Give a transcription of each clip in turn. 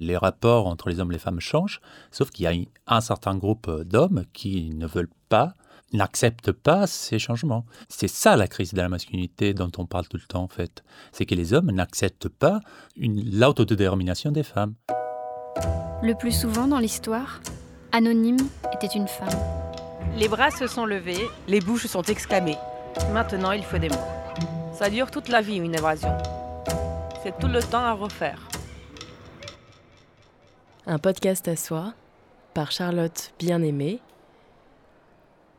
Les rapports entre les hommes et les femmes changent, sauf qu'il y a un certain groupe d'hommes qui ne veulent pas, n'acceptent pas ces changements. C'est ça la crise de la masculinité dont on parle tout le temps en fait. C'est que les hommes n'acceptent pas l'autodétermination des femmes. Le plus souvent dans l'histoire, Anonyme était une femme. Les bras se sont levés, les bouches sont exclamées. Maintenant, il faut des mots. Ça dure toute la vie, une évasion. C'est tout le temps à refaire. Un podcast à soi par Charlotte Bien-Aimée.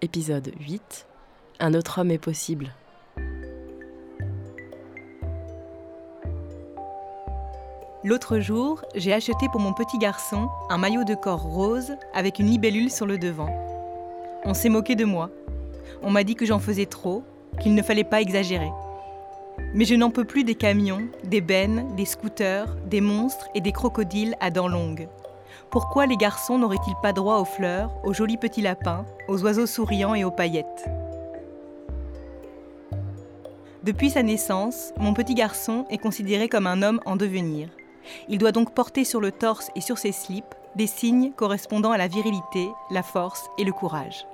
Épisode 8. Un autre homme est possible. L'autre jour, j'ai acheté pour mon petit garçon un maillot de corps rose avec une libellule sur le devant. On s'est moqué de moi. On m'a dit que j'en faisais trop, qu'il ne fallait pas exagérer. Mais je n'en peux plus des camions, des bennes, des scooters, des monstres et des crocodiles à dents longues. Pourquoi les garçons n'auraient-ils pas droit aux fleurs, aux jolis petits lapins, aux oiseaux souriants et aux paillettes? Depuis sa naissance, mon petit garçon est considéré comme un homme en devenir. Il doit donc porter sur le torse et sur ses slips des signes correspondant à la virilité, la force et le courage.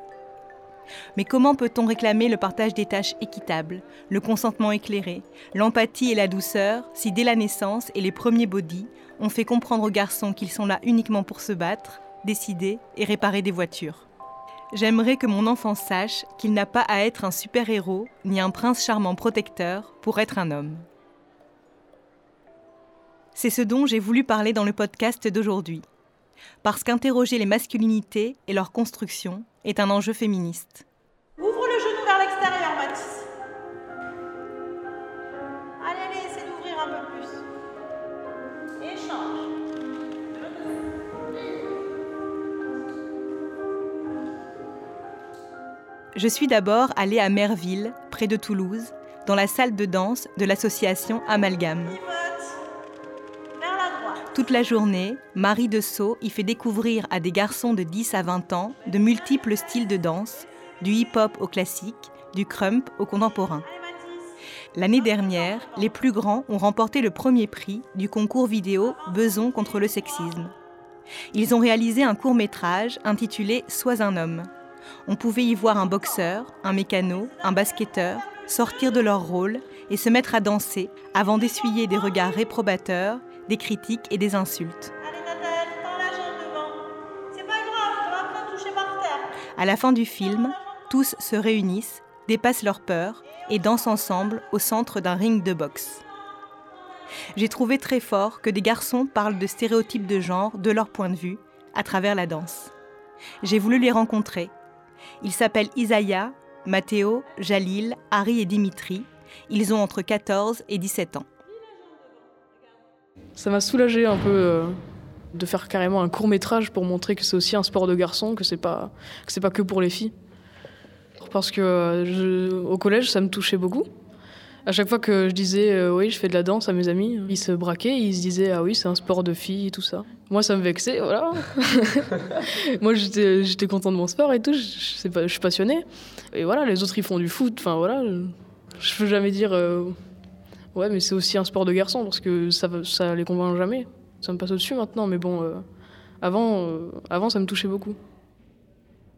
Mais comment peut-on réclamer le partage des tâches équitable, le consentement éclairé, l'empathie et la douceur si dès la naissance et les premiers bodys, on fait comprendre aux garçons qu'ils sont là uniquement pour se battre, décider et réparer des voitures? J'aimerais que mon enfant sache qu'il n'a pas à être un super-héros ni un prince charmant protecteur pour être un homme. C'est ce dont j'ai voulu parler dans le podcast d'aujourd'hui. Parce qu'interroger les masculinités et leur construction est un enjeu féministe. Ouvre le genou vers l'extérieur, Mathis. Allez, allez, essaie d'ouvrir un peu plus. Échange. Je suis d'abord allée à Merville, près de Toulouse, dans la salle de danse de l'association Amalgame. Toute la journée, Marie de y fait découvrir à des garçons de 10 à 20 ans de multiples styles de danse, du hip-hop au classique, du crump au contemporain. L'année dernière, les plus grands ont remporté le premier prix du concours vidéo Beson contre le sexisme. Ils ont réalisé un court métrage intitulé Sois un homme. On pouvait y voir un boxeur, un mécano, un basketteur sortir de leur rôle et se mettre à danser avant d'essuyer des regards réprobateurs des critiques et des insultes. À la fin du film, tous se réunissent, dépassent leurs peurs et dansent ensemble au centre d'un ring de boxe. J'ai trouvé très fort que des garçons parlent de stéréotypes de genre de leur point de vue à travers la danse. J'ai voulu les rencontrer. Ils s'appellent Isaiah, Matteo, Jalil, Harry et Dimitri. Ils ont entre 14 et 17 ans. Ça m'a soulagé un peu euh, de faire carrément un court métrage pour montrer que c'est aussi un sport de garçon, que c'est pas que c'est pas que pour les filles. Parce que euh, au collège, ça me touchait beaucoup. À chaque fois que je disais euh, oui, je fais de la danse à mes amis, ils se braquaient, ils se disaient ah oui, c'est un sport de filles et tout ça. Moi, ça me vexait, voilà. Moi, j'étais j'étais content de mon sport et tout, je, suis passionnée. Et voilà, les autres ils font du foot, enfin voilà, je peux jamais dire Ouais, mais c'est aussi un sport de garçon parce que ça, ça les convainc jamais. Ça me passe au-dessus maintenant, mais bon, euh, avant, euh, avant, ça me touchait beaucoup.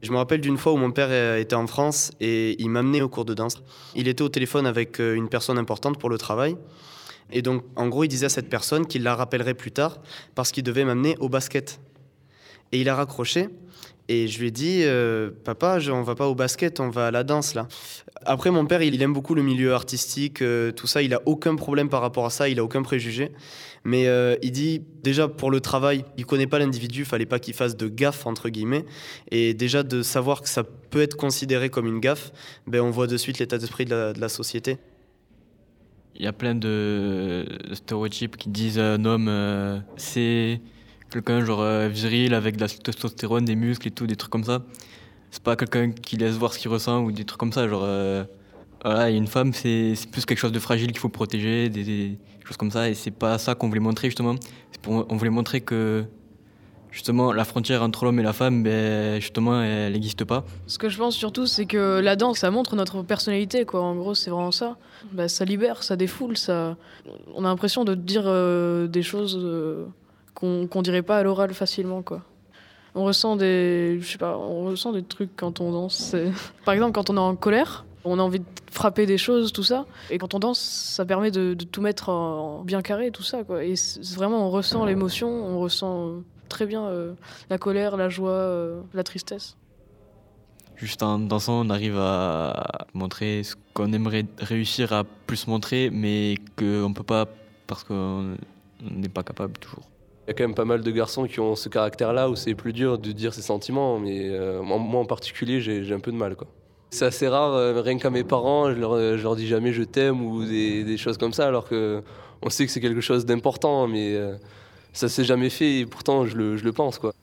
Je me rappelle d'une fois où mon père euh, était en France et il m'amenait au cours de danse. Il était au téléphone avec une personne importante pour le travail. Et donc, en gros, il disait à cette personne qu'il la rappellerait plus tard parce qu'il devait m'amener au basket. Et il a raccroché. Et je lui ai dit, euh, papa, on va pas au basket, on va à la danse là. Après, mon père, il, aime beaucoup le milieu artistique, euh, tout ça, il a aucun problème par rapport à ça, il a aucun préjugé. Mais euh, il dit, déjà pour le travail, il connaît pas l'individu, fallait pas qu'il fasse de gaffe, entre guillemets. Et déjà de savoir que ça peut être considéré comme une gaffe, ben, on voit de suite l'état d'esprit de, de la société. Il y a plein de stéréotypes qui disent un homme, c'est quelqu'un genre euh, viril avec de la testostérone, des muscles et tout, des trucs comme ça. C'est pas quelqu'un qui laisse voir ce qu'il ressent ou des trucs comme ça. Genre, euh, voilà, une femme, c'est plus quelque chose de fragile qu'il faut protéger, des, choses comme ça. Et c'est pas ça qu'on voulait montrer justement. on voulait montrer que justement la frontière entre l'homme et la femme, ben, justement, elle n'existe pas. Ce que je pense surtout, c'est que la danse, ça montre notre personnalité, quoi. En gros, c'est vraiment ça. Ben, ça libère, ça défoule, ça. On a l'impression de dire euh, des choses qu'on dirait pas à l'oral facilement, quoi. On ressent des, je sais pas, on ressent des trucs quand on danse. Par exemple, quand on est en colère, on a envie de frapper des choses, tout ça. Et quand on danse, ça permet de, tout mettre en, en bien carré, tout ça, quoi. Et vraiment, on ressent l'émotion, on ressent euh, très bien euh, la colère, la joie, euh, la tristesse. Juste en dansant, on arrive à montrer ce qu'on aimerait réussir à plus montrer, mais qu'on ne peut pas parce qu'on n'est pas capable toujours. Il y a quand même pas mal de garçons qui ont ce caractère-là où c'est plus dur de dire ses sentiments, mais euh, moi en particulier, j'ai un peu de mal. C'est assez rare, euh, rien qu'à mes parents, je leur, dis jamais je t'aime ou des, des choses comme ça, alors que on sait que c'est quelque chose d'important, mais euh, ça s'est jamais fait et pourtant je le, je le pense. quoi.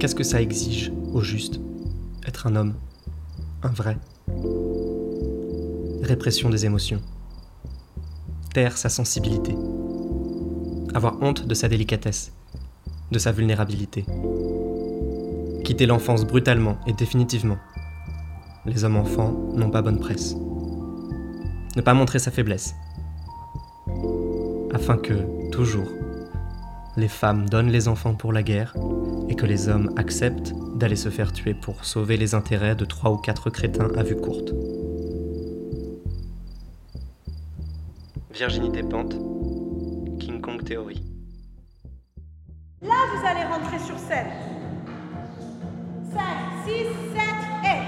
Qu'est-ce que ça exige, au juste Être un homme, un vrai? Répression des émotions. Taire sa sensibilité. Avoir honte de sa délicatesse, de sa vulnérabilité. Quitter l'enfance brutalement et définitivement. Les hommes enfants n'ont pas bonne presse. Ne pas montrer sa faiblesse. Afin que, toujours, les femmes donnent les enfants pour la guerre et que les hommes acceptent d'aller se faire tuer pour sauver les intérêts de trois ou quatre crétins à vue courte. Virginité Pente, King Kong Théorie. Là, vous allez rentrer sur scène. 5, 6, 7 et...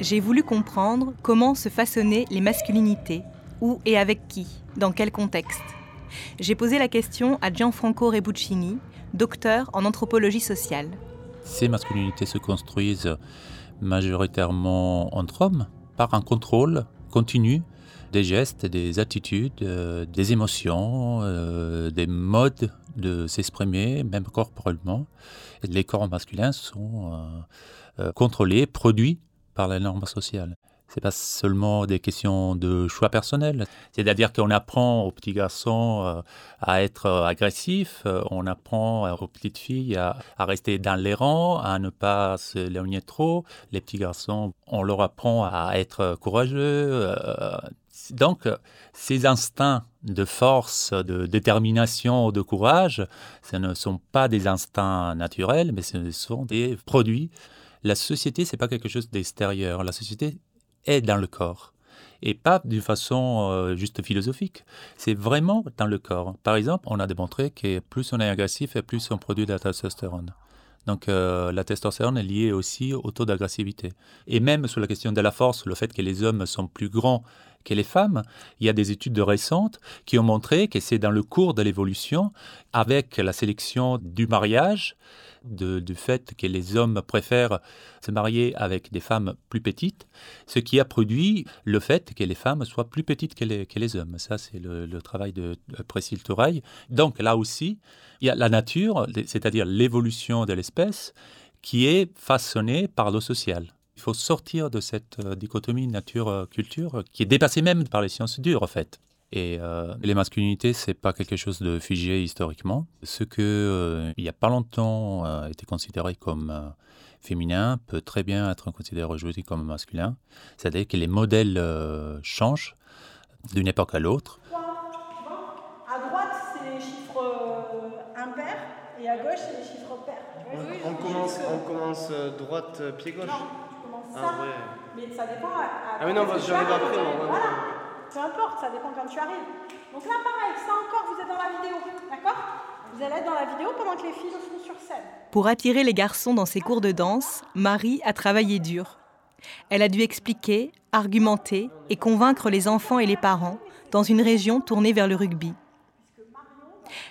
J'ai voulu comprendre comment se façonnaient les masculinités, où et avec qui, dans quel contexte. J'ai posé la question à Gianfranco Rebuccini, docteur en anthropologie sociale. Ces masculinités se construisent majoritairement entre hommes par un contrôle continu des gestes, des attitudes, euh, des émotions, euh, des modes de s'exprimer, même corporellement. Les corps masculins sont euh, contrôlés, produits par la norme sociale. C'est pas seulement des questions de choix personnel. C'est-à-dire qu'on apprend aux petits garçons euh, à être euh, agressifs, euh, on apprend aux petites filles à, rester dans les rangs, à ne pas s'éloigner trop. Les petits garçons, on leur apprend à être courageux. donc, ces instincts de force, de détermination, de courage, ce ne sont pas des instincts naturels, mais ce sont des produits. La société, c'est pas quelque chose d'extérieur. La société est dans le corps. Et pas d'une façon euh, juste philosophique. C'est vraiment dans le corps. Par exemple, on a démontré que plus on est agressif et plus on produit de la testostérone. Donc euh, la testostérone est liée aussi au taux d'agressivité. Et même sur la question de la force, le fait que les hommes sont plus grands que les femmes, il y a des études récentes qui ont montré que c'est dans le cours de l'évolution, avec la sélection du mariage, de- du fait que les hommes préfèrent se marier avec des femmes plus petites, ce qui a produit le fait que les femmes soient plus petites que les, hommes. Ça, c'est le, travail de Priscille Touraille. Donc là aussi, il y a la nature, c'est-à-dire l'évolution de l'espèce, qui est façonnée par le social. Il faut sortir de cette euh, dichotomie nature-culture qui est dépassée même par les sciences dures, en fait. Et euh, les masculinités, c'est pas quelque chose de figé historiquement. Ce que, euh, il y a pas longtemps, euh, était considéré comme euh, féminin peut très bien être considéré aujourd'hui comme masculin. C'est-à-dire que les modèles euh, changent d'une époque à l'autre. À droite, c'est les chiffres euh, impairs et à gauche, c'est les chiffres pairs. On, on commence, on commence droite, pied gauche. Non, tu commences Ah ça. ouais. Mais ça dépend. À, à- Ah oui, non, j'arrive après, Voilà. Peu importe, ça dépend quand tu arrives. Donc là, pareil, ça encore, vous êtes dans la vidéo. D'accord? Vous allez être dans la vidéo pendant que les filles le font sur scène. Pour attirer les garçons dans ses cours de danse, Marie a travaillé dur. Elle a dû expliquer, argumenter et convaincre les enfants et les parents dans une région tournée vers le rugby.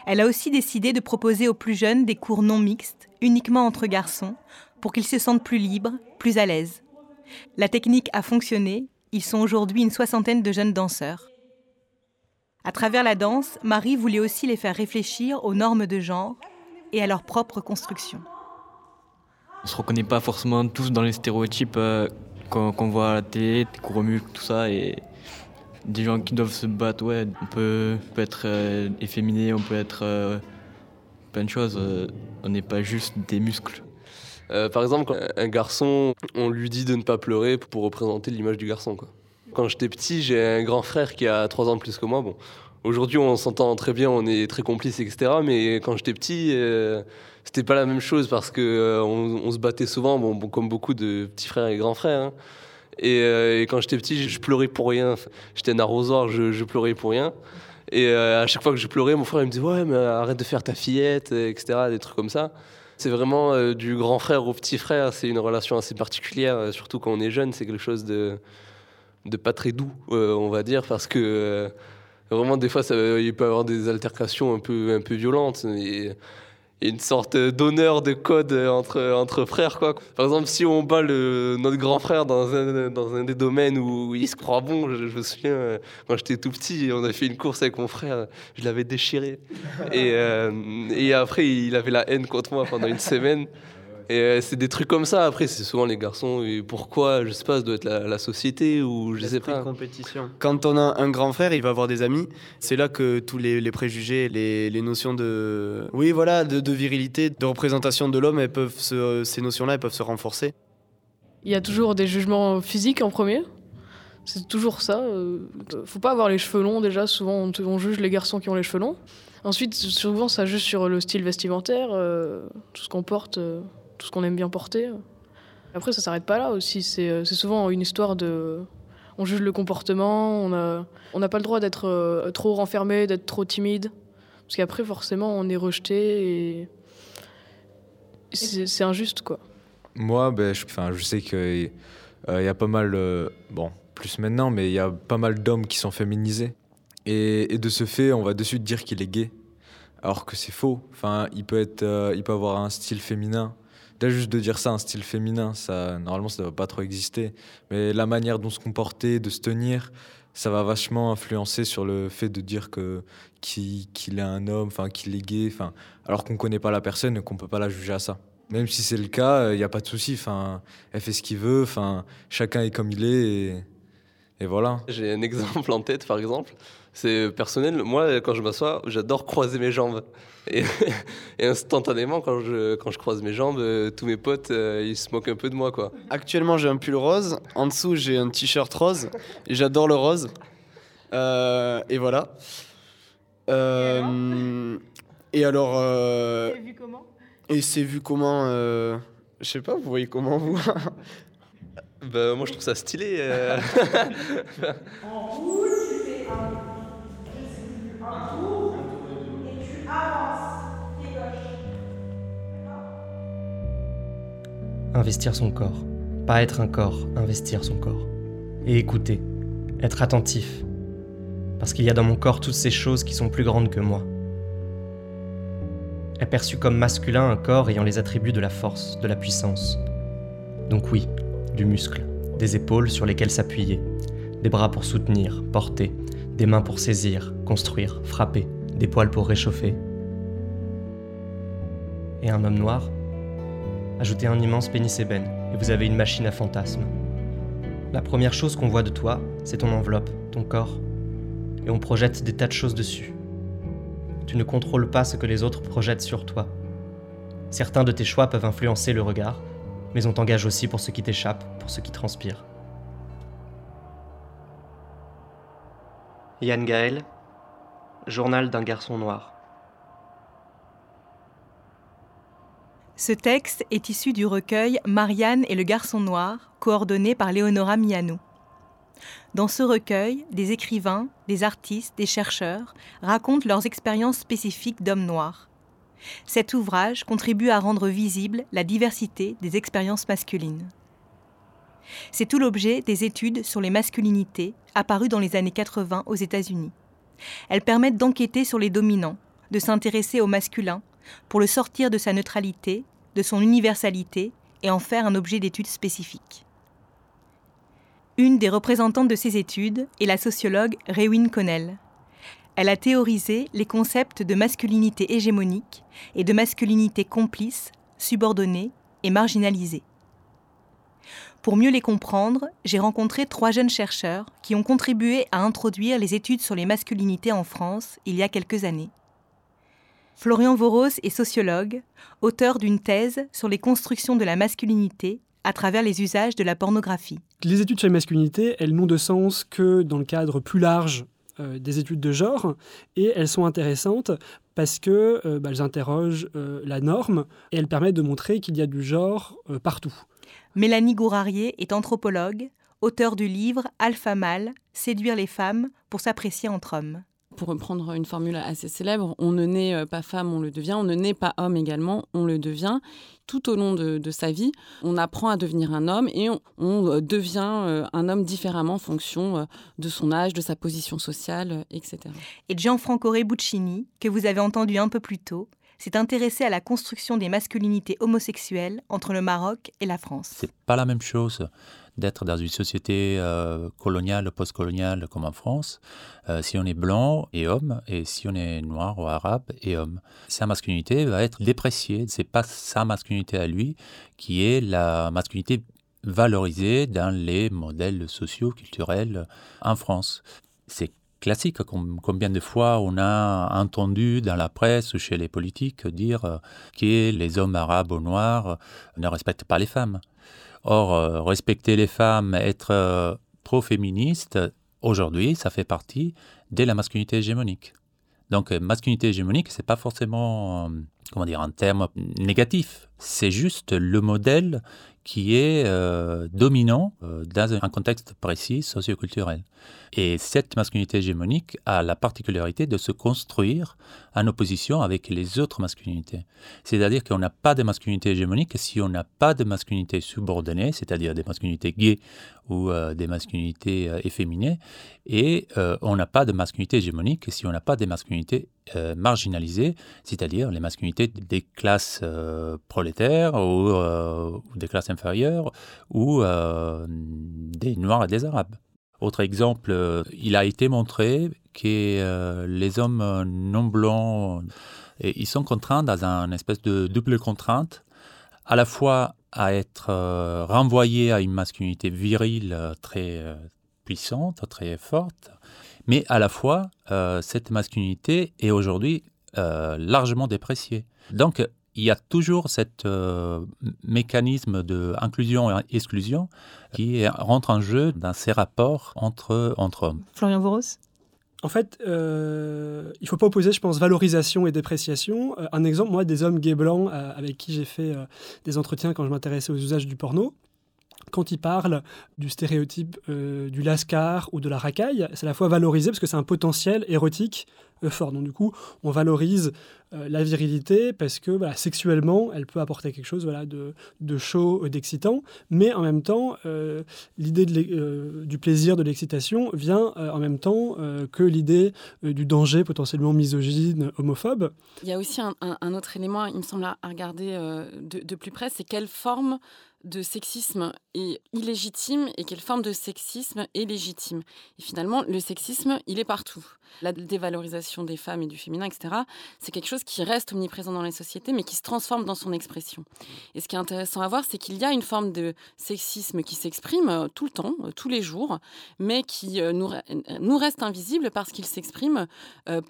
Elle a aussi décidé de proposer aux plus jeunes des cours non mixtes, uniquement entre garçons, pour qu'ils se sentent plus libres, plus à l'aise. La technique a fonctionné, ils sont aujourd'hui une soixantaine de jeunes danseurs. À travers la danse, Marie voulait aussi les faire réfléchir aux normes de genre et à leur propre construction. On se reconnaît pas forcément tous dans les stéréotypes euh, qu'on qu'on voit à la télé, au muscle, tout ça, et des gens qui doivent se battre, ouais, on peut, être euh, efféminé, on peut être euh, plein de choses, on n'est pas juste des muscles. Euh, par exemple, un garçon, on lui dit de ne pas pleurer pour représenter l'image du garçon. Quand j'étais petit, j'ai un grand frère qui a 3 ans de plus que moi. Bon, aujourd'hui, on s'entend très bien, on est très complices, etc. Mais quand j'étais petit, euh, c'était pas la même chose parce que euh, on, se battait souvent, bon, comme beaucoup de petits frères et grands frères. Hein. Et, quand j'étais petit, je, pleurais pour rien. J'étais un arrosoir, je, pleurais pour rien. Et à chaque fois que je pleurais, mon frère me disait ouais mais arrête de faire ta fillette, etc. Des trucs comme ça. C'est vraiment euh, du grand frère au petit frère. C'est une relation assez particulière, euh, surtout quand on est jeune. C'est quelque chose de, pas très doux, euh, on va dire, parce que vraiment, des fois, il peut y avoir des altercations un peu, un peu violentes. Une sorte d'honneur de code entre, entre frères. Quoi. Par exemple, si on bat le, notre grand frère dans un, dans un des domaines où il se croit bon, je, me souviens, euh, quand j'étais tout petit, on a fait une course avec mon frère, je l'avais déchiré. Et, euh, et après, il avait la haine contre moi pendant une semaine. Et euh, c'est des trucs comme ça. Après, c'est souvent les garçons. Et pourquoi Je sais pas, ça doit être la, société ou je sais pas. compétition. Quand on a un grand frère, il va avoir des amis. C'est là que tous les, préjugés, les, les, notions de, oui, voilà, de, virilité, de représentation de l'homme, elles peuvent ces notions-là, elles peuvent se renforcer. Il y a toujours des jugements physiques en premier. C'est toujours ça. Euh, faut pas avoir les cheveux longs déjà. Souvent, on, juge les garçons qui ont les cheveux longs. Ensuite, souvent, ça juge sur le style vestimentaire, euh, tout ce qu'on porte ce qu'on aime bien porter. Après, ça s'arrête pas là aussi. C'est euh, souvent une histoire de. On juge le comportement, on n'a on pas le droit d'être euh, trop renfermé, d'être trop timide. Parce qu'après, forcément, on est rejeté et. C'est injuste, quoi. Moi, ben, je, je sais qu'il euh, y a pas mal. bon, plus maintenant, mais il y a pas mal d'hommes qui sont féminisés. Et, et, de ce fait, on va de suite dire qu'il est gay. Alors que c'est faux. Enfin, il peut, être, il peut avoir un style féminin juste de dire ça, un style féminin, ça, normalement, ça ne doit pas trop exister. Mais la manière dont se comporter, de se tenir, ça va vachement influencer sur le fait de dire que qu'il est un homme, enfin qu'il est gay, enfin alors qu'on connaît pas la personne et qu'on peut pas la juger à ça. Même si c'est le cas, il n'y a pas de souci. Enfin, elle fait ce qu'il veut. Enfin, chacun est comme il est et voilà. J'ai un exemple en tête, par exemple. C'est personnel. Moi, quand je m'assois, j'adore croiser mes jambes. Et, instantanément, quand je, quand je croise mes jambes, euh, tous mes potes, euh, ils se moquent un peu de moi. Quoi. Actuellement, j'ai un pull rose. En dessous, j'ai un t-shirt rose. Et j'adore le rose. Euh, et voilà. et alors. c'est vu comment? Et c'est vu comment Je sais pas, vous voyez comment vous? Bah, Moi, je trouve ça stylé. en rouge, fais un Investir son corps. Pas être un corps, investir son corps. Et écouter. Être attentif. Parce qu'il y a dans mon corps toutes ces choses qui sont plus grandes que moi. Est perçu comme masculin un corps ayant les attributs de la force, de la puissance. Donc oui, du muscle, des épaules sur lesquelles s'appuyer, des bras pour soutenir, porter, des mains pour saisir, construire, frapper, des poils pour réchauffer. Et un homme noir Ajoutez un immense pénis ébène et vous avez une machine à fantasmes. La première chose qu'on voit de toi, c'est ton enveloppe, ton corps. Et on projette des tas de choses dessus. Tu ne contrôles pas ce que les autres projettent sur toi. Certains de tes choix peuvent influencer le regard, mais on t'engage aussi pour ce qui t'échappe, pour ce qui transpire. Yann Gaël, Journal d'un garçon noir. Ce texte est issu du recueil Marianne et le garçon noir, coordonné par Leonora Miano. Dans ce recueil, des écrivains, des artistes, des chercheurs racontent leurs expériences spécifiques d'hommes noirs. Cet ouvrage contribue à rendre visible la diversité des expériences masculines. C'est tout l'objet des études sur les masculinités apparues dans les années 80 aux États-Unis. Elles permettent d'enquêter sur les dominants, de s'intéresser au masculin, pour le sortir de sa neutralité, de son universalité et en faire un objet d'étude spécifique. Une des représentantes de ces études est la sociologue Rewin Connell. Elle a théorisé les concepts de masculinité hégémonique et de masculinité complice, subordonnée et marginalisée. Pour mieux les comprendre, j'ai rencontré trois jeunes chercheurs qui ont contribué à introduire les études sur les masculinités en France il y a quelques années. Florian Voros est sociologue, auteur d'une thèse sur les constructions de la masculinité à travers les usages de la pornographie. Les études sur la masculinité, elles n'ont de sens que dans le cadre plus large euh, des études de genre et elles sont intéressantes parce que euh, bah, interrogent euh, la norme et elles permettent de montrer qu'il y a du genre partout. Mélanie Gourarier est anthropologue, auteur du livre Alpha Mâle, séduire les femmes pour s'apprécier entre hommes. Pour reprendre une formule assez célèbre, on ne naît euh, pas femme, on le devient, on ne naît pas homme également, on le devient. Tout au long de, sa vie, on apprend à devenir un homme et on, euh, devient euh, un homme différemment en fonction de son âge, de sa position sociale, etc. Et Gianfranco Rebuccini, que vous avez entendu un peu plus tôt, s'est intéressé à la construction des masculinités homosexuelles entre le Maroc et la France. C'est pas la même chose d'être dans une société euh, coloniale, post-coloniale comme en France, euh, si on est blanc et homme, et si on est noir ou arabe et homme. Sa masculinité va être dépréciée. C'est pas sa masculinité à lui qui est la masculinité valorisée dans les modèles sociaux, culturels en France. C'est classique. Combien de fois on a entendu dans la presse ou chez les politiques dire euh, que les hommes arabes ou noirs ne respectent pas les femmes. Or, euh, respecter les femmes, être euh, pro-féministe, aujourd'hui, ça fait partie de la masculinité hégémonique. Donc, euh, masculinité hégémonique, c'est pas forcément, comment dire, un terme négatif. C'est juste le modèle qui est dominant dans un contexte précis socioculturel. Et cette masculinité hégémonique a la particularité de se construire en opposition avec les autres masculinités. C'est-à-dire qu'on n'a pas de masculinité hégémonique si on n'a pas de masculinité subordonnée, c'est-à-dire des masculinités gays ou euh, des masculinités euh, efféminées, et euh, on n'a pas de masculinité hégémonique si on n'a pas des masculinités marginalisées, c'est-à-dire les masculinités des classes prolétaires ou, ou, des classes inférieures ou des Noirs et des Arabes. Autre exemple, euh, il a été montré que euh, les hommes non blancs, ils sont contraints dans une espèce de double contrainte, à la fois à être euh, renvoyés à une masculinité virile très puissante, très forte, mais à la fois cette masculinité est aujourd'hui largement dépréciée. Donc il y a toujours ce euh, mécanisme d'inclusion et exclusion qui rentre en jeu dans ces rapports entre, entre hommes. Florian Voros? En fait, euh, il ne faut pas opposer, je pense, valorisation et dépréciation. Euh, un exemple, moi, des hommes gays blancs avec qui j'ai fait des entretiens quand je m'intéressais aux usages du porno, quand ils parlent du stéréotype du lascar ou de la racaille, c'est à la fois valorisé parce que c'est un potentiel érotique fort. Donc du coup, on valorise euh, la virilité parce que sexuellement, elle peut apporter quelque chose voilà, de, chaud, euh, d'excitant, mais en même temps, euh, l'idée du plaisir, de l'excitation vient en même temps que l'idée du danger potentiellement misogyne, homophobe. Il y a aussi un, autre élément, il me semble, à regarder de, de plus près, c'est quelle forme de sexisme est illégitime et quelle forme de sexisme est légitime. Et finalement, le sexisme, il est partout. La dévalorisation des femmes et du féminin, etc., c'est quelque chose qui reste omniprésent dans les sociétés, mais qui se transforme dans son expression. Et ce qui est intéressant à voir, c'est qu'il y a une forme de sexisme qui s'exprime euh, tout le temps, euh, tous les jours, mais qui euh, nous, reste invisible parce qu'il s'exprime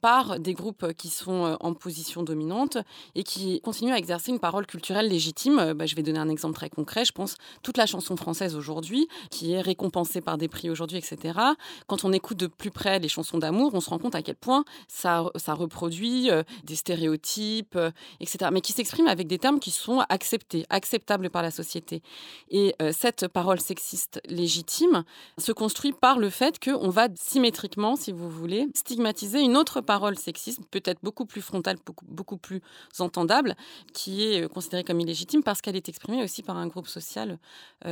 par des groupes qui sont en position dominante et qui continuent à exercer une parole culturelle légitime. Bah, je vais donner un exemple très concret. Je pense toute la chanson française aujourd'hui, qui est récompensée par des prix aujourd'hui, etc. Quand on écoute de plus près les chansons d'amour, on se rend compte à quel point ça, reproduit des stéréotypes, euh, etc. Mais qui s'expriment avec des termes qui sont acceptés, acceptables par la société. Et euh, cette parole sexiste légitime se construit par le fait qu'on va symétriquement, si vous voulez, stigmatiser une autre parole sexiste, peut-être beaucoup plus frontale, beaucoup, plus entendable, qui est euh, considérée comme illégitime parce qu'elle est exprimée aussi par un groupe social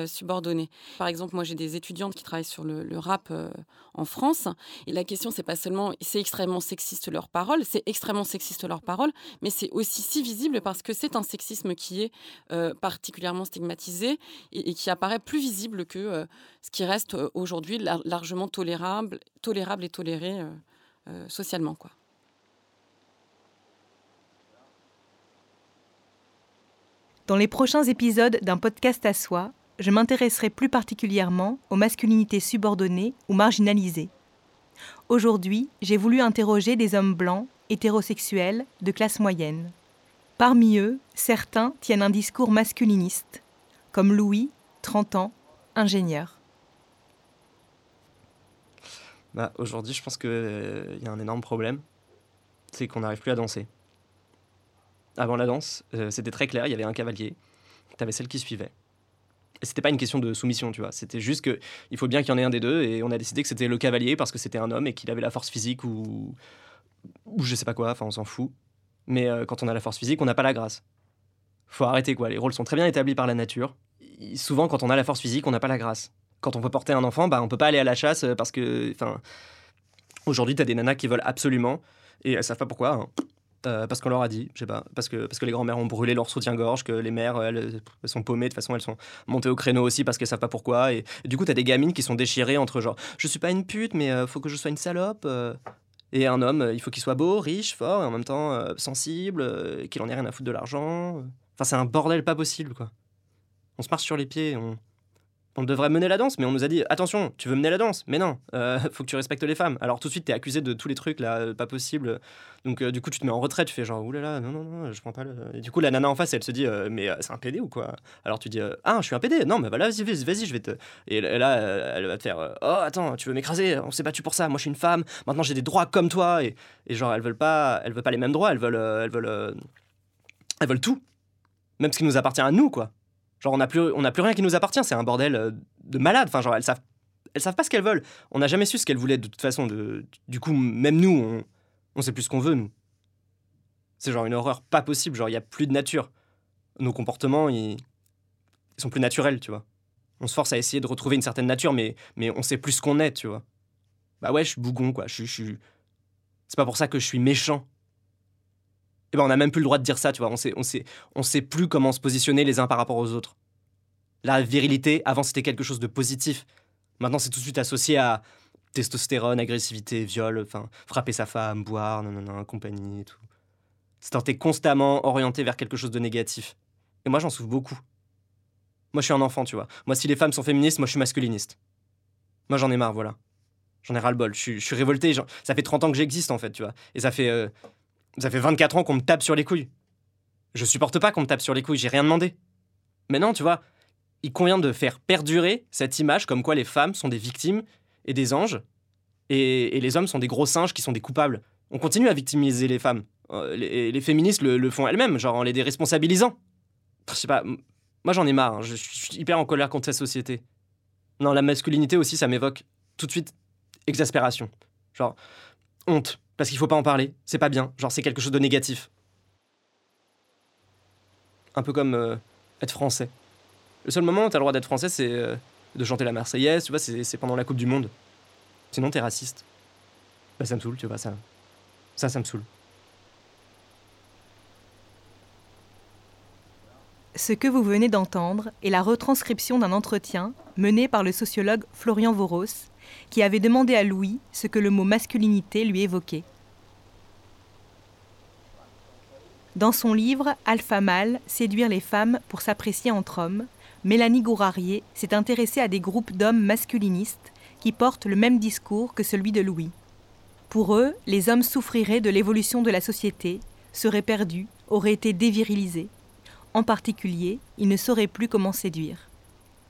subordonné. Par exemple, moi j'ai des étudiantes qui travaillent sur le, rap en France, et la question c'est pas seulement c'est extrêmement sexiste leur parole, c'est extrêmement sexiste leur parole, mais c'est aussi si visible parce que c'est un sexisme qui est euh, particulièrement stigmatisé et, qui apparaît plus visible que euh, ce qui reste euh, aujourd'hui largement tolérable, tolérable et toléré socialement. Quoi. Dans les prochains épisodes d'un podcast à soi, je m'intéresserai plus particulièrement aux masculinités subordonnées ou marginalisées. Aujourd'hui, j'ai voulu interroger des hommes blancs hétérosexuels, de classe moyenne. Parmi eux, certains tiennent un discours masculiniste, comme Louis, 30 ans, ingénieur. Bah, Aujourd'hui, je pense qu'il euh, y a un énorme problème, c'est qu'on n'arrive plus à danser. Avant la danse, euh, c'était très clair, il y avait un cavalier, tu avais celle qui suivait. Et c'était pas une question de soumission, tu vois. C'était juste que il faut bien qu'il y en ait un des deux, et on a décidé que c'était le cavalier parce que c'était un homme et qu'il avait la force physique ou, ou je sais pas quoi, enfin on s'en fout. Mais euh, quand on a la force physique, on n'a pas la grâce. Faut arrêter quoi, les rôles sont très bien établis par la nature. Souvent, quand on a la force physique, on n'a pas la grâce. Quand on peut porter un enfant, bah on peut pas aller à la chasse euh, parce que, enfin, aujourd'hui, t'as des nanas qui veulent absolument, et elles savent pas pourquoi. hein. Euh, parce qu'on leur a dit, je sais pas, parce que, parce que les grands-mères ont brûlé leur soutien-gorge, que les mères, elles, sont paumées, de toute façon, elles sont montées au créneau aussi parce qu'elles savent pas pourquoi. Et, du coup, t'as des gamines qui sont déchirées entre genre, je suis pas une pute, mais euh, faut que je sois une salope. euh. et un homme, il faut qu'il soit beau, riche, fort, et en même temps sensible, qu'il en ait rien à foutre de l'argent. Enfin, c'est un bordel pas possible, quoi. On se marche sur les pieds, on, on devrait mener la danse, mais on nous a dit attention, tu veux mener la danse, mais non, euh, faut que tu respectes les femmes. Alors tout de suite, t'es accusé de tous les trucs là, euh, pas possible. Donc euh, du coup, tu te mets en retrait, tu fais genre oulala, non non non, je prends pas le. Du coup, la nana en face, elle se dit mais c'est un PD ou quoi? Alors tu dis ah, je suis un PD, non, mais bah là, vas-y, vas-y, vas-y, je vais te. Et là, elle va te faire oh attends, tu veux m'écraser? On s'est battu pour ça. Moi, je suis une femme. Maintenant, j'ai des droits comme toi. Et, et genre, elles veulent pas, elles veulent pas les mêmes droits. Elles veulent, elles veulent, elles veulent tout, même ce qui nous appartient à nous, quoi. Genre, on n'a plus, plus rien qui nous appartient. C'est un bordel euh, de malade. Enfin, genre, elles savent, savent pas ce qu'elles veulent. On n'a jamais su ce qu'elles voulaient de toute façon. Du coup, même nous, on, on sait plus ce qu'on veut, nous. C'est genre une horreur pas possible. Genre, il y a plus de nature. Nos comportements, ils, ils sont plus naturels, tu vois. On se force à essayer de retrouver une certaine nature, mais, mais on sait plus ce qu'on est, tu vois. Bah ouais, je suis bougon, quoi. Je, suis- C'est pas pour ça que je suis méchant. Et ben, on n'a même plus le droit de dire ça, tu vois. On sait, on, sait, plus comment se positionner les uns par rapport aux autres. La virilité, avant, c'était quelque chose de positif. Maintenant, c'est tout de suite associé à testostérone, agressivité, viol, enfin, frapper sa femme, boire, non, non, non, compagnie et tout. C'est t'es constamment orienté vers quelque chose de négatif. Et moi, j'en souffre beaucoup. Moi, je suis un enfant, tu vois. Moi, si les femmes sont féministes, moi, je suis masculiniste. Moi, j'en ai marre, voilà. J'en ai ras-le-bol. Je suis, je suis révolté. ça fait 30 ans que j'existe, en fait, tu vois. Et ça fait, euh, ça fait 24 ans qu'on me tape sur les couilles. Je supporte pas qu'on me tape sur les couilles, j'ai rien demandé. Mais non, tu vois, il convient de faire perdurer cette image comme quoi les femmes sont des victimes et des anges, et, les hommes sont des gros singes qui sont des coupables. On continue à victimiser les femmes. Euh, les, les féministes le, font elles-mêmes, genre en les déresponsabilisant. Je sais pas, moi j'en ai marre, hein. je, je suis hyper en colère contre cette société. Non, la masculinité aussi, ça m'évoque tout de suite exaspération. Genre, honte, parce qu'il faut pas en parler, c'est pas bien, genre c'est quelque chose de négatif. Un peu comme euh, être français. Le seul moment où t'as le droit d'être français, c'est euh, de chanter la Marseillaise, tu vois, c'est pendant la Coupe du Monde. Sinon, t'es raciste. Bah, ça me saoule, tu vois, ça. Ça, ça me saoule. Ce que vous venez d'entendre est la retranscription d'un entretien mené par le sociologue Florian Voros, qui avait demandé à Louis ce que le mot masculinité lui évoquait. Dans son livre Alpha Mâle, séduire les femmes pour s'apprécier entre hommes, Mélanie Gourarier s'est intéressée à des groupes d'hommes masculinistes qui portent le même discours que celui de Louis. Pour eux, les hommes souffriraient de l'évolution de la société, seraient perdus, auraient été dévirilisés. En particulier, ils ne sauraient plus comment séduire.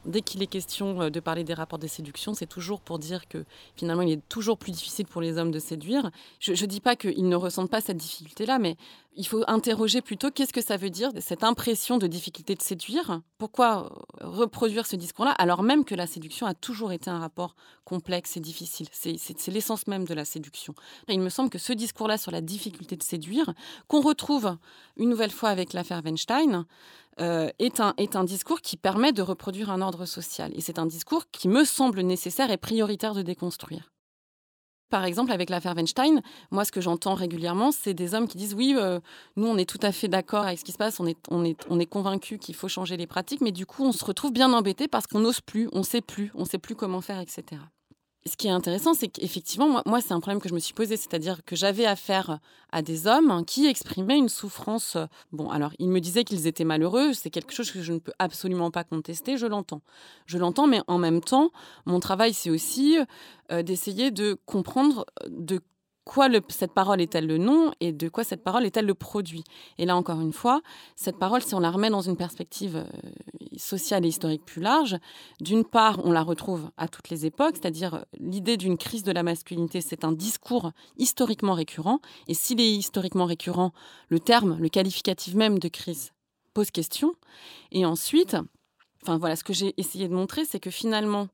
Dès qu'il est question euh, de parler des rapports de séduction, c'est toujours pour dire que finalement, il est toujours plus difficile pour les hommes de séduire. Je ne dis pas qu'ils ne ressentent pas cette difficulté-là, mais il faut interroger plutôt qu'est-ce que ça veut dire, cette impression de difficulté de séduire. Pourquoi euh, reproduire ce discours-là, alors même que la séduction a toujours été un rapport complexe et difficile? C'est l'essence même de la séduction. Et il me semble que ce discours-là sur la difficulté de séduire, qu'on retrouve une nouvelle fois avec l'affaire Weinstein, euh, est, un, est un discours qui permet de reproduire un ordre social. Et c'est un discours qui me semble nécessaire et prioritaire de déconstruire. Par exemple, avec l'affaire Weinstein, moi, ce que j'entends régulièrement, c'est des hommes qui disent oui, euh, nous, on est tout à fait d'accord avec ce qui se passe, on est, on est, on est convaincus qu'il faut changer les pratiques, mais du coup, on se retrouve bien embêté parce qu'on n'ose plus, on sait plus, on sait plus comment faire, etc. Ce qui est intéressant, c'est qu'effectivement, moi, c'est un problème que je me suis posé, c'est-à-dire que j'avais affaire à des hommes qui exprimaient une souffrance. euh, Bon, alors, ils me disaient qu'ils étaient malheureux, c'est quelque chose que je ne peux absolument pas contester, je l'entends. Je l'entends, mais en même temps, mon travail, c'est aussi euh, d'essayer de comprendre, de quoi cette parole est-elle le nom et de quoi cette parole est-elle le produit? Et là, encore une fois, cette parole, si on la remet dans une perspective euh, sociale et historique plus large, d'une part, on la retrouve à toutes les époques, c'est-à-dire euh, l'idée d'une crise de la masculinité, c'est un discours historiquement récurrent. Et s'il est historiquement récurrent, le terme, le qualificatif même de crise pose question. Et ensuite, enfin voilà, ce que j'ai essayé de montrer, c'est que finalement,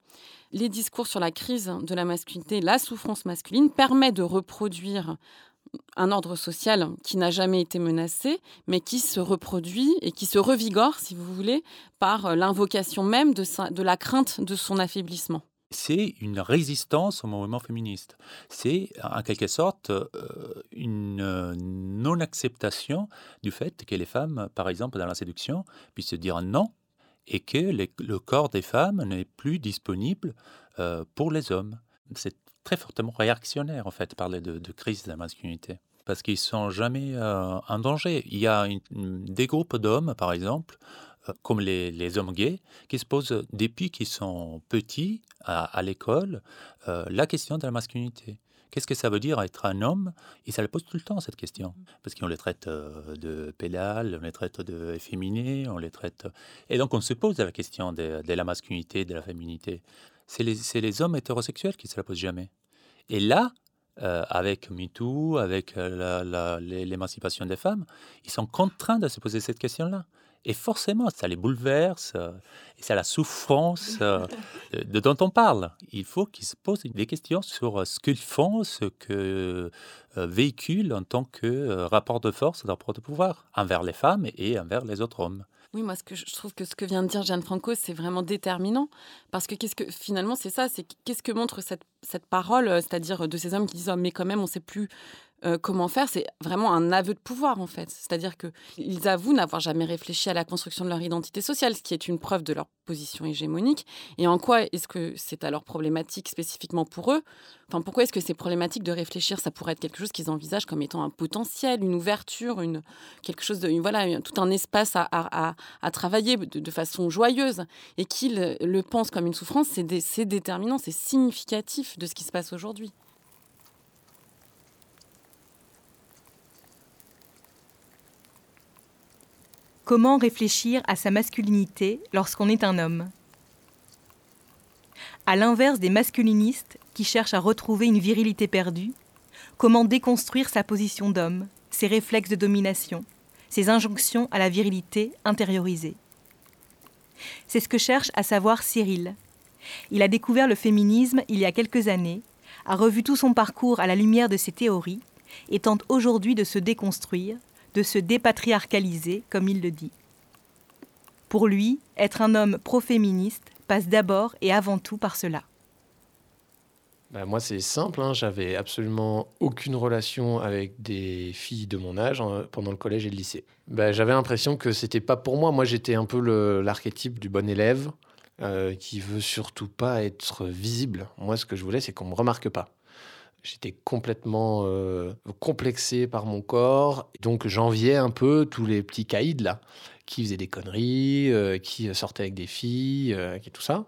les discours sur la crise de la masculinité, la souffrance masculine, permet de reproduire un ordre social qui n'a jamais été menacé, mais qui se reproduit et qui se revigore, si vous voulez, par l'invocation même de, la crainte de son affaiblissement c'est une résistance au mouvement féministe. C'est en quelque sorte euh, une non-acceptation du fait que les femmes, par exemple dans la séduction, puissent dire non et que le corps des femmes n'est plus disponible euh, pour les hommes. C'est très fortement réactionnaire en fait parler de, crise de la masculinité parce qu'ils sont jamais euh, en danger. Il y a des groupes d'hommes, par exemple, euh, comme les, hommes gays, qui se posent depuis qu'ils sont petits à, l'école la question de la masculinité. Qu'est-ce que ça veut dire être un homme? Et ça le pose tout le temps, cette question. Parce qu'on les traite euh, de pédales, on les traite de efféminés, on les traite... Et donc on se pose la question de, la masculinité, de la féminité. C'est les, hommes hétérosexuels qui se la posent jamais. Et là, euh, avec MeToo, avec euh, l'émancipation des femmes, ils sont contraints de se poser cette question-là. Et forcément, ça les bouleverse, euh, et c'est la souffrance euh, de, dont on parle. Il faut qu'ils se posent des questions sur euh, ce qu'ils font, ce que véhiculent en tant que rapport de force, rapport de pouvoir, envers les femmes et envers les autres hommes. Oui, moi, ce que je trouve que ce que vient de dire Jeanne Franco, c'est vraiment déterminant. Parce que, qu'est-ce que finalement, c'est ça, c'est qu'est-ce que montre cette, cette parole, c'est-à-dire de ces hommes qui disent oh, Mais quand même, on ne sait plus euh, comment faire, c'est vraiment un aveu de pouvoir en fait. C'est-à-dire qu'ils avouent n'avoir jamais réfléchi à la construction de leur identité sociale, ce qui est une preuve de leur position hégémonique. Et en quoi est-ce que c'est alors problématique spécifiquement pour eux? Enfin, pourquoi est-ce que c'est problématique de réfléchir? Ça pourrait être quelque chose qu'ils envisagent comme étant un potentiel, une ouverture, une quelque chose de voilà, tout un espace à, travailler de, façon joyeuse, et qu'ils le pensent comme une souffrance. C'est déterminant, c'est significatif de ce qui se passe aujourd'hui. Comment réfléchir à sa masculinité lorsqu'on est un homme? À l'inverse des masculinistes qui cherchent à retrouver une virilité perdue, comment déconstruire sa position d'homme, ses réflexes de domination, ses injonctions à la virilité intériorisée? C'est ce que cherche à savoir Cyril. Il a découvert le féminisme il y a quelques années, a revu tout son parcours à la lumière de ses théories et tente aujourd'hui de se déconstruire de se dépatriarcaliser, comme il le dit. Pour lui, être un homme pro-féministe passe d'abord et avant tout par cela. Bah, moi, c'est simple, hein. j'avais absolument aucune relation avec des filles de mon âge hein, pendant le collège et le lycée. Bah, j'avais l'impression que c'était pas pour moi. Moi, j'étais un peu l'archétype du bon élève euh, qui veut surtout pas être visible. Moi, ce que je voulais, c'est qu'on me remarque pas. J'étais complètement euh, complexé par mon corps. Donc j'enviais un peu tous les petits caïds là, qui faisaient des conneries, euh, qui sortaient avec des filles, euh, et tout ça.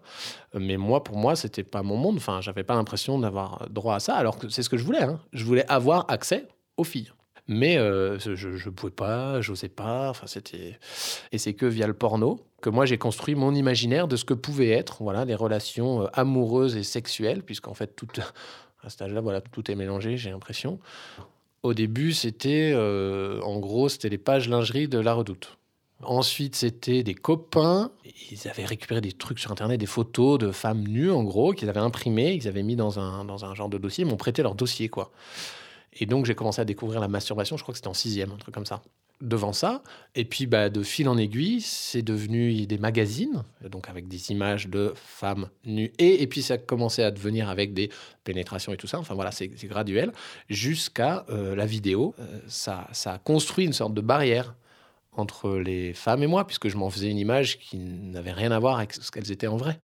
Mais moi, pour moi, c'était pas mon monde. Enfin, j'avais pas l'impression d'avoir droit à ça, alors que c'est ce que je voulais. Hein. Je voulais avoir accès aux filles. Mais je ne pouvais pas, j'osais pas. Enfin, c'était et c'est que via le porno que moi j'ai construit mon imaginaire de ce que pouvaient être, voilà, les relations amoureuses et sexuelles, puisqu'en fait toute à cet âge-là, voilà, tout est mélangé, j'ai l'impression. Au début, c'était, euh, en gros, c'était les pages lingerie de la Redoute. Ensuite, c'était des copains. Ils avaient récupéré des trucs sur Internet, des photos de femmes nues, en gros, qu'ils avaient imprimées, qu'ils avaient mis dans un, dans un genre de dossier. Ils m'ont prêté leur dossier, quoi. Et donc, j'ai commencé à découvrir la masturbation. Je crois que c'était en sixième, un truc comme ça devant ça. Et puis, bah, de fil en aiguille, c'est devenu des magazines, donc avec des images de femmes nues. Et, et puis, ça a commencé à devenir avec des pénétrations et tout ça. Enfin, voilà, c'est graduel. Jusqu'à euh, la vidéo. Euh, ça, ça a construit une sorte de barrière entre les femmes et moi, puisque je m'en faisais une image qui n'avait rien à voir avec ce qu'elles étaient en vrai.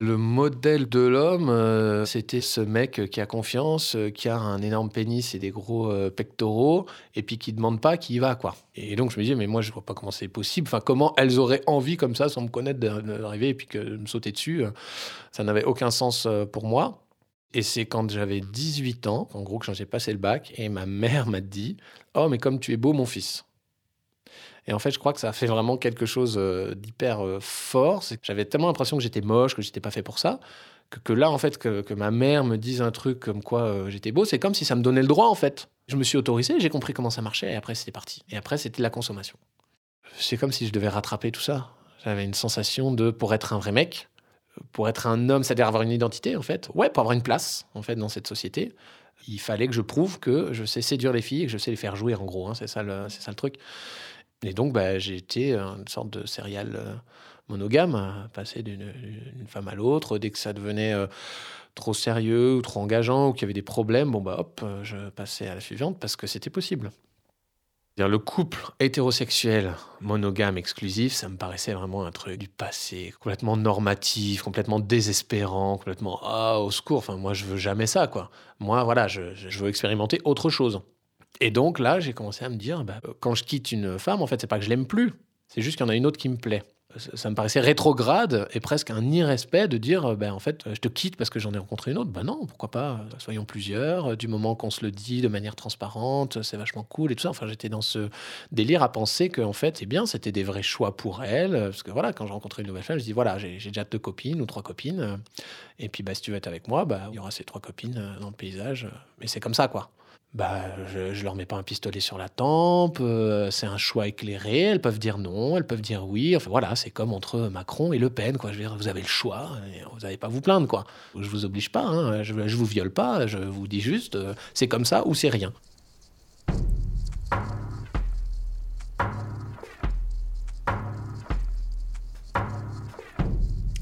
Le modèle de l'homme, euh, c'était ce mec qui a confiance, euh, qui a un énorme pénis et des gros euh, pectoraux, et puis qui demande pas, qui y va, quoi. Et donc je me disais, mais moi je vois pas comment c'est possible. Enfin, comment elles auraient envie comme ça, sans me connaître, d'arriver et puis que me sauter dessus. Ça n'avait aucun sens pour moi. Et c'est quand j'avais 18 ans, en gros, que j'ai passé le bac, et ma mère m'a dit Oh, mais comme tu es beau, mon fils. Et en fait, je crois que ça a fait vraiment quelque chose euh, d'hyper euh, fort. J'avais tellement l'impression que j'étais moche, que j'étais pas fait pour ça, que, là, en fait, que, ma mère me dise un truc comme quoi euh, j'étais beau, c'est comme si ça me donnait le droit, en fait. Je me suis autorisé, j'ai compris comment ça marchait, et après, c'était parti. Et après, c'était la consommation. C'est comme si je devais rattraper tout ça. J'avais une sensation de, pour être un vrai mec, pour être un homme, c'est-à-dire avoir une identité, en fait, ouais, pour avoir une place, en fait, dans cette société, il fallait que je prouve que je sais séduire les filles que je sais les faire jouir, en gros. hein. c'est ça le truc. Et donc, bah, j'ai été une sorte de serial euh, monogame, à passer d'une femme à l'autre. Dès que ça devenait euh, trop sérieux ou trop engageant ou qu'il y avait des problèmes, bon, bah, hop, euh, je passais à la suivante parce que c'était possible. Le couple hétérosexuel, monogame, exclusif, ça me paraissait vraiment un truc du passé, complètement normatif, complètement désespérant, complètement ah au secours. Enfin, moi, je veux jamais ça, quoi. Moi, voilà, je veux expérimenter autre chose. Et donc là, j'ai commencé à me dire, bah, euh, quand je quitte une femme, en fait, c'est pas que je l'aime plus, c'est juste qu'il y en a une autre qui me plaît. Ça, me paraissait rétrograde et presque un irrespect de dire, euh, ben, en fait, euh, je te quitte parce que j'en ai rencontré une autre. Ben non, pourquoi pas Soyons plusieurs. Du moment qu'on se le dit de manière transparente, c'est vachement cool et tout ça. Enfin, j'étais dans ce délire à penser que, en fait, c'est bien, c'était des vrais choix pour elle. Parce que voilà, quand je rencontrais une nouvelle femme, je dis, voilà, j'ai j'ai déjà deux copines ou trois copines. Et puis, bah, si tu veux être avec moi, bah, il y aura ces trois copines dans le paysage. Mais c'est comme ça, quoi. Bah, je, je leur mets pas un pistolet sur la tempe, euh, c'est un choix éclairé, elles peuvent dire non, elles peuvent dire oui, enfin voilà, c'est comme entre Macron et Le Pen, quoi. Je veux dire, vous avez le choix, vous n'avez pas vous plaindre, quoi. Je vous oblige pas, hein, je, je vous viole pas, je vous dis juste, euh, c'est comme ça ou c'est rien.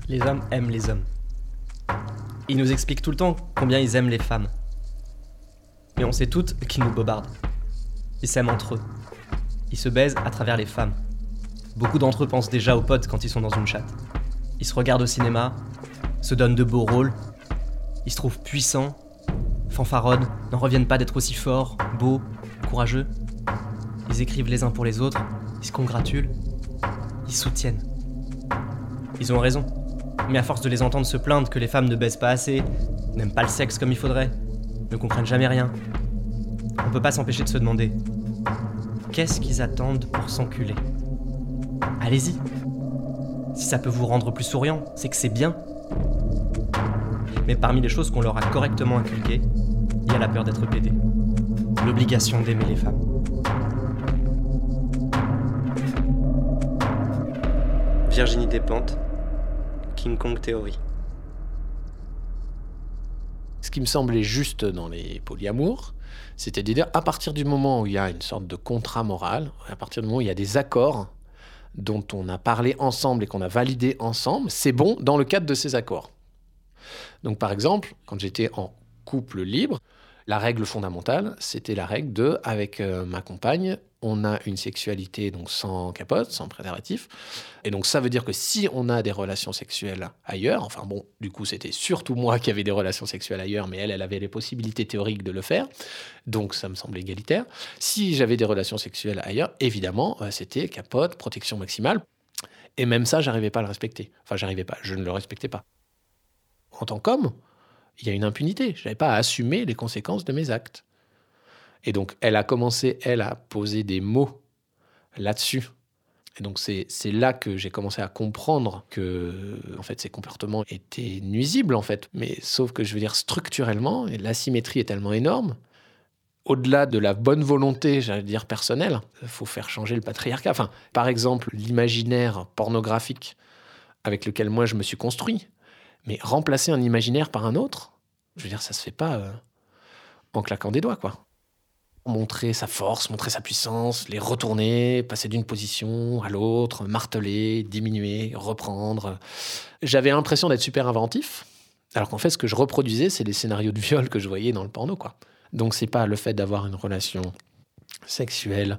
Les hommes aiment les hommes. Ils nous expliquent tout le temps combien ils aiment les femmes. Mais on sait toutes qu'ils nous bobardent. Ils s'aiment entre eux. Ils se baisent à travers les femmes. Beaucoup d'entre eux pensent déjà aux potes quand ils sont dans une chatte. Ils se regardent au cinéma, se donnent de beaux rôles. Ils se trouvent puissants, fanfaronnent, n'en reviennent pas d'être aussi forts, beaux, courageux. Ils écrivent les uns pour les autres, ils se congratulent, ils soutiennent. Ils ont raison. Mais à force de les entendre se plaindre que les femmes ne baissent pas assez, n'aiment pas le sexe comme il faudrait, ne comprennent jamais rien, on peut pas s'empêcher de se demander qu'est-ce qu'ils attendent pour s'enculer? Allez-y. Si ça peut vous rendre plus souriant, c'est que c'est bien. Mais parmi les choses qu'on leur a correctement inculquées, il y a la peur d'être pédé. L'obligation d'aimer les femmes. Virginie Despentes, King Kong Theory. Qui me semblait juste dans les polyamours, c'était de dire à partir du moment où il y a une sorte de contrat moral, à partir du moment où il y a des accords dont on a parlé ensemble et qu'on a validé ensemble, c'est bon dans le cadre de ces accords. Donc par exemple, quand j'étais en couple libre, la règle fondamentale, c'était la règle de, avec euh, ma compagne, on a une sexualité donc sans capote, sans préservatif. Et donc ça veut dire que si on a des relations sexuelles ailleurs, enfin bon, du coup c'était surtout moi qui avais des relations sexuelles ailleurs, mais elle, elle avait les possibilités théoriques de le faire. Donc ça me semble égalitaire. Si j'avais des relations sexuelles ailleurs, évidemment, euh, c'était capote, protection maximale. Et même ça, j'arrivais pas à le respecter. Enfin, j'arrivais pas, je ne le respectais pas. En tant qu'homme, il y a une impunité. Je n'avais pas à assumer les conséquences de mes actes. Et donc, elle a commencé, elle, à poser des mots là-dessus. Et donc, c'est là que j'ai commencé à comprendre que, en fait, ces comportements étaient nuisibles, en fait. Mais sauf que, je veux dire, structurellement, l'asymétrie est tellement énorme, au-delà de la bonne volonté, j'allais dire personnelle, il faut faire changer le patriarcat. Enfin, par exemple, l'imaginaire pornographique avec lequel moi je me suis construit, mais remplacer un imaginaire par un autre, je veux dire, ça se fait pas euh, en claquant des doigts, quoi. Montrer sa force, montrer sa puissance, les retourner, passer d'une position à l'autre, marteler, diminuer, reprendre. J'avais l'impression d'être super inventif, alors qu'en fait, ce que je reproduisais, c'est les scénarios de viol que je voyais dans le porno, quoi. Donc, c'est pas le fait d'avoir une relation sexuelle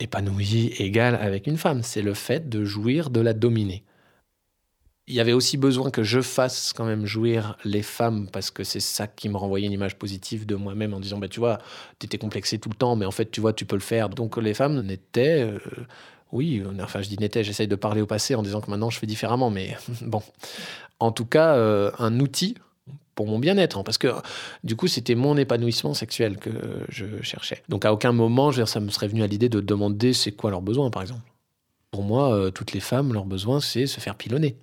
épanouie, égale avec une femme, c'est le fait de jouir, de la dominer il y avait aussi besoin que je fasse quand même jouir les femmes parce que c'est ça qui me renvoyait une image positive de moi-même en disant bah tu vois t'étais complexé tout le temps mais en fait tu vois tu peux le faire donc les femmes n'étaient euh, oui enfin je dis n'étaient j'essaye de parler au passé en disant que maintenant je fais différemment mais bon en tout cas euh, un outil pour mon bien-être, hein, parce que du coup, c'était mon épanouissement sexuel que je cherchais. Donc à aucun moment, ça me serait venu à l'idée de demander c'est quoi leurs besoins, par exemple. Pour moi, euh, toutes les femmes, leur besoin, c'est se faire pilonner.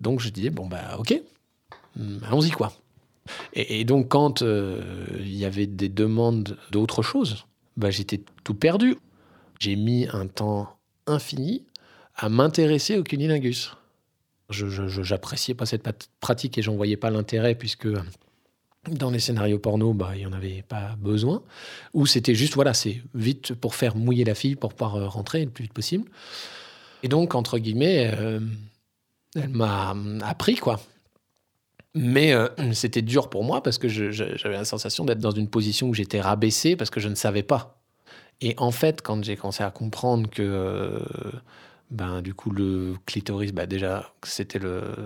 Donc je disais, bon, bah ok, hum, allons-y quoi. Et, donc quand euh, il y avait des demandes d'autre chose, bah, j'étais tout perdu. J'ai mis un temps infini à m'intéresser au cunilingus. Je n'appréciais pas cette pratique et j'en voyais pas l'intérêt puisque dans les scénarios porno, bah, il n'y en avait pas besoin. Ou c'était juste, voilà, c'est vite pour faire mouiller la fille pour pouvoir euh, rentrer le plus vite possible. Et donc, entre guillemets, euh, elle m'a appris, quoi. Mais euh, c'était dur pour moi parce que j'avais la sensation d'être dans une position où j'étais rabaissé parce que je ne savais pas. Et en fait, quand j'ai commencé à comprendre que, ben, du coup, le clitoris, bah, déjà, c'était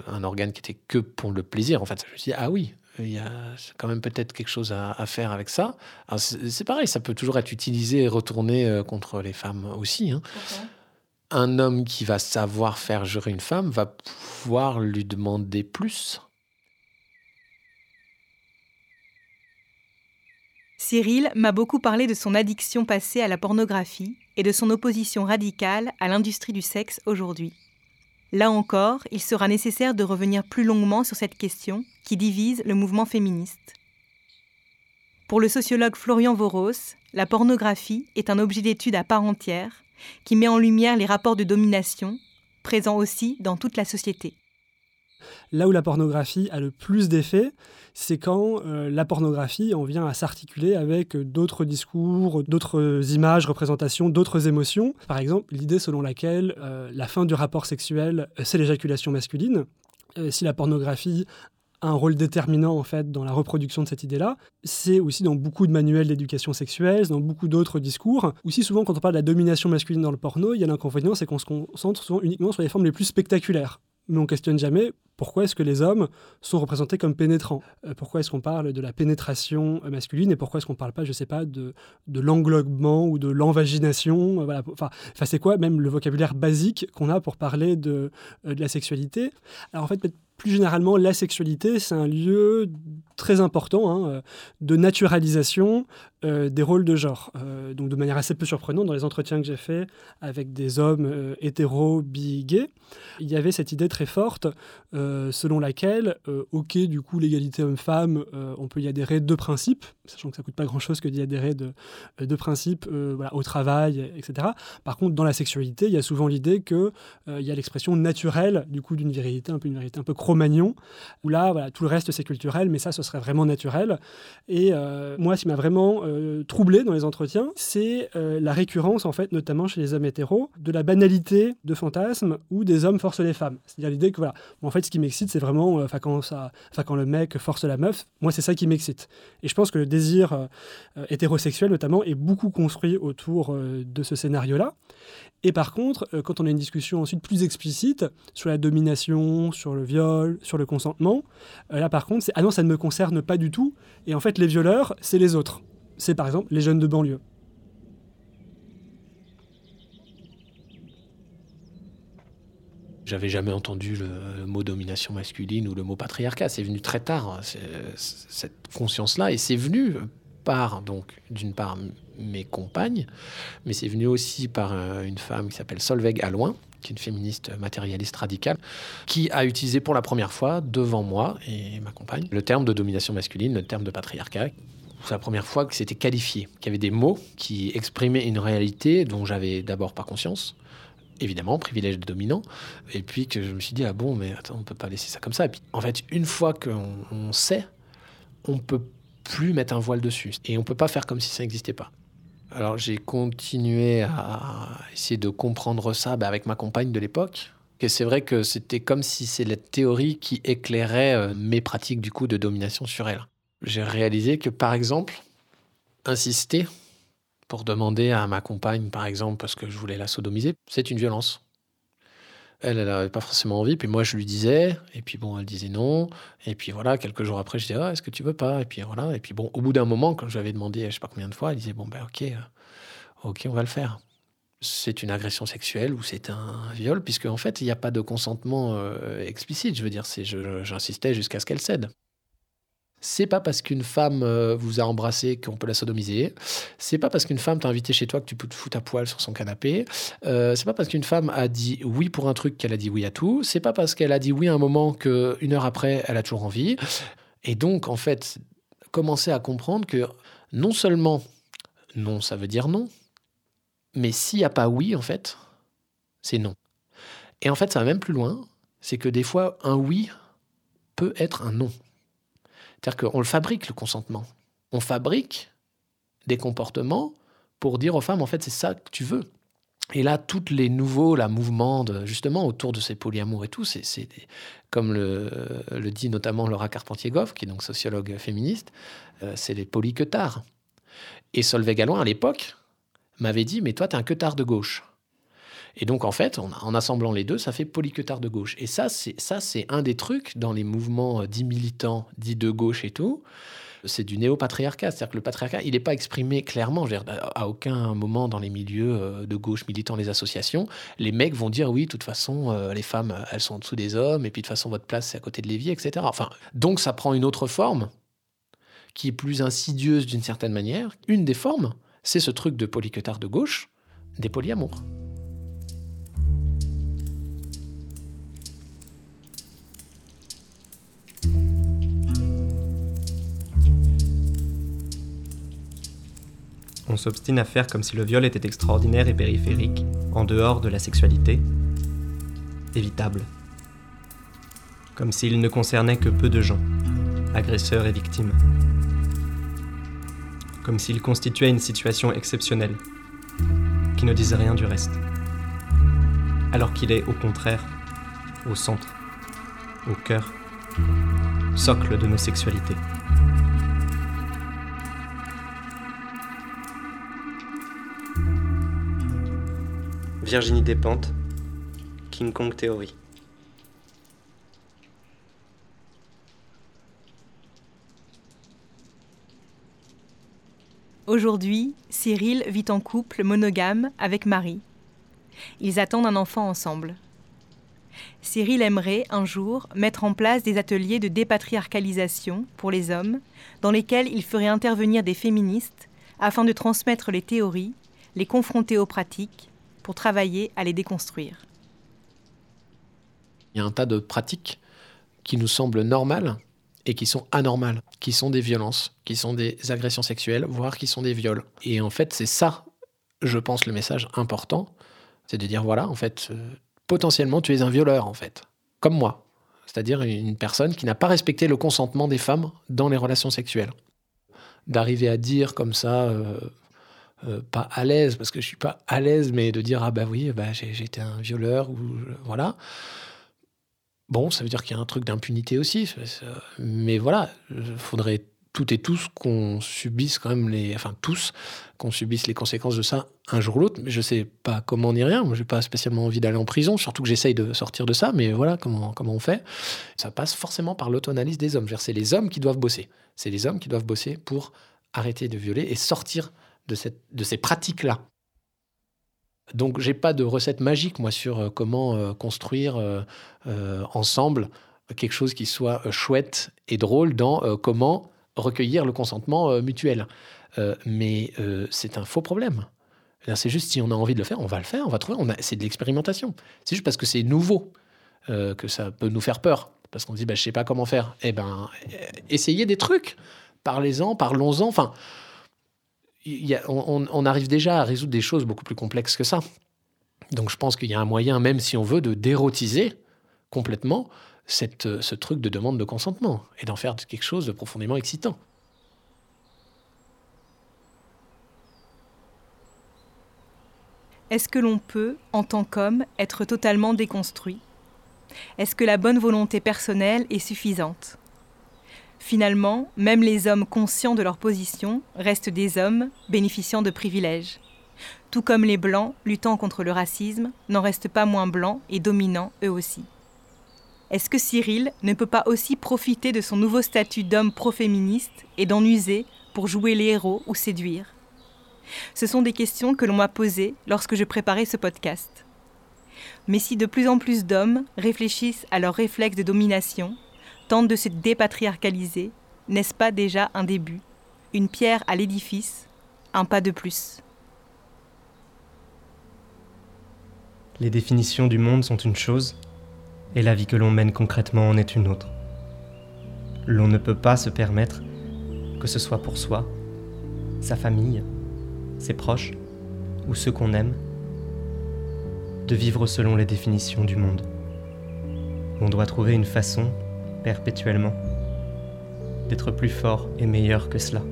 un organe qui était que pour le plaisir, en fait, je me suis dit, ah oui, il y a quand même peut-être quelque chose à, à faire avec ça. C'est pareil, ça peut toujours être utilisé et retourné euh, contre les femmes aussi. hein. Un homme qui va savoir faire jurer une femme va pouvoir lui demander plus. Cyril m'a beaucoup parlé de son addiction passée à la pornographie et de son opposition radicale à l'industrie du sexe aujourd'hui. Là encore, il sera nécessaire de revenir plus longuement sur cette question qui divise le mouvement féministe. Pour le sociologue Florian Voros, la pornographie est un objet d'étude à part entière qui met en lumière les rapports de domination, présents aussi dans toute la société. Là où la pornographie a le plus d'effet, c'est quand euh, la pornographie en vient à s'articuler avec d'autres discours, d'autres images, représentations, d'autres émotions. Par exemple, l'idée selon laquelle euh, la fin du rapport sexuel, euh, c'est l'éjaculation masculine. Si la pornographie un rôle déterminant en fait dans la reproduction de cette idée-là, c'est aussi dans beaucoup de manuels d'éducation sexuelle, dans beaucoup d'autres discours. Aussi souvent quand on parle de la domination masculine dans le porno, il y a l'inconvénient, c'est qu'on se concentre souvent uniquement sur les formes les plus spectaculaires mais on questionne jamais pourquoi est-ce que les hommes sont représentés comme pénétrants Euh, Pourquoi est-ce qu'on parle de la pénétration euh, masculine et pourquoi est-ce qu'on ne parle pas, je sais pas, de, l'englobement ou de l'envagination Euh. Enfin, c'est quoi même le vocabulaire basique qu'on a pour parler de, de la sexualité? Alors en fait, plus généralement, la sexualité, c'est un lieu très important hein, euh, de naturalisation euh, des rôles de genre. Euh, donc de manière assez peu surprenante, dans les entretiens que j'ai faits avec des hommes euh, hétéros, bi, gays, il y avait cette idée très forte selon laquelle, ok, du coup, l'égalité homme-femme, on peut y adhérer de principe, sachant que ça coûte pas grand-chose que d'y adhérer de, de principe voilà, au travail, etc. Par contre, dans la sexualité, il y a souvent l'idée qu'il il y a l'expression naturelle du coup d'une virilité, un peu une virilité un peu cro-magnon, où là, voilà, tout le reste c'est culturel, mais ça, ce serait vraiment naturel. Et euh, moi, ce qui m'a vraiment euh, troublé dans les entretiens, c'est euh, la récurrence, en fait, notamment chez les hommes hétéros, de la banalité de fantasmes où des hommes forcent les femmes. C'est-à-dire l'idée que, voilà, en fait, ce qui m'excite, c'est vraiment, enfin, quand, ça- quand le mec force la meuf, moi, c'est ça qui m'excite. Et je pense que le désir hétérosexuel, notamment, est beaucoup construit autour de ce scénario-là. Et par contre, quand on a une discussion ensuite plus explicite sur la domination, sur le viol, sur le consentement, là par contre, c'est ah non, ça ne me concerne pas du tout. Et en fait, les violeurs, c'est les autres. C'est par exemple les jeunes de banlieue. J'avais jamais entendu le mot domination masculine ou le mot patriarcat. C'est venu très tard, c'est- cette conscience-là. Et c'est venu par, donc, d'une part, mes compagnes, mais c'est venu aussi par euh, une femme qui s'appelle Solveig Alloin, qui est une féministe matérialiste radicale, qui a utilisé pour la première fois, devant moi et ma compagne, le terme de domination masculine, le terme de patriarcat. C'est la première fois que c'était qualifié, qu'il y avait des mots qui exprimaient une réalité dont j'avais d'abord pas conscience, évidemment, privilège de dominant. Et puis que je me suis dit, ah bon, mais attends, on peut pas laisser ça comme ça. En fait, une fois qu'on on sait, on peut plus mettre un voile dessus. Et on peut pas faire comme si ça n'existait pas. Alors j'ai continué à essayer de comprendre ça bah, avec ma compagne de l'époque. Et c'est vrai que c'était comme si c'est la théorie qui éclairait euh, mes pratiques du coup de domination sur elle. J'ai réalisé que par exemple, insister pour demander à ma compagne, par exemple, parce que je voulais la sodomiser, c'est une violence. Elle, elle n'avait pas forcément envie, puis moi je lui disais, et puis bon, elle disait non, et puis voilà, quelques jours après, je disais, ah, est-ce que tu veux pas? Et puis voilà, et puis bon, au bout d'un moment, quand je lui avais demandé, je sais pas combien de fois, elle disait, bon, ben ok, euh, ok, on va le faire. C'est une agression sexuelle ou c'est un viol, puisque en fait, il n'y a pas de consentement euh, explicite, je veux dire, j'insistais jusqu'à ce qu'elle cède. C'est pas parce qu'une femme euh, vous a embrassé qu'on peut la sodomiser. C'est pas parce qu'une femme t'a invité chez toi que tu peux te foutre à poil sur son canapé. Euh, c'est pas parce qu'une femme a dit oui pour un truc qu'elle a dit oui à tout. C'est pas parce qu'elle a dit oui à un moment qu'une heure après, elle a toujours envie. Et donc, en fait, commencer à comprendre que non seulement non, ça veut dire non, mais s'il n'y a pas oui, en fait, c'est non. Et en fait, ça va même plus loin. C'est que des fois, un oui peut être un non. C'est-à-dire qu'on le fabrique, le consentement. On fabrique des comportements pour dire aux femmes, en fait, c'est ça que tu veux. Et là, tous les nouveaux la mouvements, justement, autour de ces polyamours et tout, c'est comme le, dit notamment Laura Carpentier-Goff, qui est donc sociologue féministe, euh, c'est les polyqueutards. Et Solveig Galloin, à l'époque, m'avait dit, mais toi, tu es un queutard de gauche. Et donc, en fait, en assemblant les deux, ça fait polyquetard de gauche. Et ça, c'est ça, c'est un des trucs dans les mouvements euh, dits militants, dits de gauche et tout. C'est du néo-patriarcat. C'est-à-dire que le patriarcat, il n'est pas exprimé clairement. à aucun moment dans les milieux euh, de gauche militants, les associations, les mecs vont dire oui, de toute façon, euh, les femmes, elles sont en dessous des hommes, et puis de toute façon, votre place, c'est à côté de l'évier, etc. Enfin, donc, ça prend une autre forme qui est plus insidieuse d'une certaine manière. Une des formes, c'est ce truc de polyquetard de gauche, des polyamours. On s'obstine à faire comme si le viol était extraordinaire et périphérique, en dehors de la sexualité, évitable. Comme s'il ne concernait que peu de gens, agresseurs et victimes. Comme s'il constituait une situation exceptionnelle, qui ne disait rien du reste. Alors qu'il est au contraire au centre, au cœur, socle de nos sexualités. Virginie Despentes, King Kong Theory. Aujourd'hui, Cyril vit en couple monogame avec Marie. Ils attendent un enfant ensemble. Cyril aimerait un jour mettre en place des ateliers de dépatriarcalisation pour les hommes, dans lesquels il ferait intervenir des féministes afin de transmettre les théories, les confronter aux pratiques pour travailler à les déconstruire. Il y a un tas de pratiques qui nous semblent normales et qui sont anormales, qui sont des violences, qui sont des agressions sexuelles, voire qui sont des viols. Et en fait, c'est ça, je pense, le message important, c'est de dire voilà, en fait, euh, potentiellement, tu es un violeur, en fait, comme moi, c'est-à-dire une personne qui n'a pas respecté le consentement des femmes dans les relations sexuelles. D'arriver à dire comme ça, euh, euh, pas à l'aise, parce que je suis pas à l'aise, mais de dire ah bah oui, bah, été un violeur, ou voilà. Bon, ça veut dire qu'il y a un truc d'impunité aussi, mais voilà, il faudrait toutes et tous qu'on subisse quand même les, enfin tous, qu'on subisse les conséquences de ça un jour ou l'autre. Mais je sais pas comment ni rien. Moi, j'ai pas spécialement envie d'aller en prison, surtout que j'essaye de sortir de ça. Mais voilà comment comment on fait. Ça passe forcément par l'autoanalyse des hommes. C'est les hommes qui doivent bosser. C'est les hommes qui doivent bosser pour arrêter de violer et sortir de, ces pratiques-là. Donc, j'ai pas de recette magique, moi, sur euh, comment euh, construire euh, ensemble quelque chose qui soit chouette et drôle dans comment recueillir le consentement mutuel. mais c'est un faux problème. C'est juste si on a envie de le faire, on va le faire, on va trouver. C'est de l'expérimentation. C'est juste parce que c'est nouveau que ça peut nous faire peur. Parce qu'on dit, bah, je sais pas comment faire. Eh ben, essayez des trucs. Parlez-en, parlons-en. Enfin, on, arrive déjà à résoudre des choses beaucoup plus complexes que ça. Donc je pense qu'il y a un moyen, même si on veut, de dérotiser complètement cette, ce truc de demande de consentement et d'en faire quelque chose de profondément excitant. Est-ce que l'on peut, en tant qu'homme, être totalement déconstruit? Est-ce que la bonne volonté personnelle est suffisante? Finalement, même les hommes conscients de leur position restent des hommes bénéficiant de privilèges. Tout comme les Blancs luttant contre le racisme n'en restent pas moins blancs et dominants eux aussi. Est-ce que Cyril ne peut pas aussi profiter de son nouveau statut d'homme pro-féministe et d'en user pour jouer les héros ou séduire? Ce sont des questions que l'on m'a posées lorsque je préparais ce podcast. Mais si de plus en plus d'hommes réfléchissent à leurs réflexes de domination, de se dépatriarcaliser, n'est-ce pas déjà un début, une pierre à l'édifice, un pas de plus? Les définitions du monde sont une chose, et la vie que l'on mène concrètement en est une autre. L'on ne peut pas se permettre, que ce soit pour soi, sa famille, ses proches ou ceux qu'on aime, de vivre selon les définitions du monde. On doit trouver une façon, perpétuellement, d'être plus fort et meilleur que cela.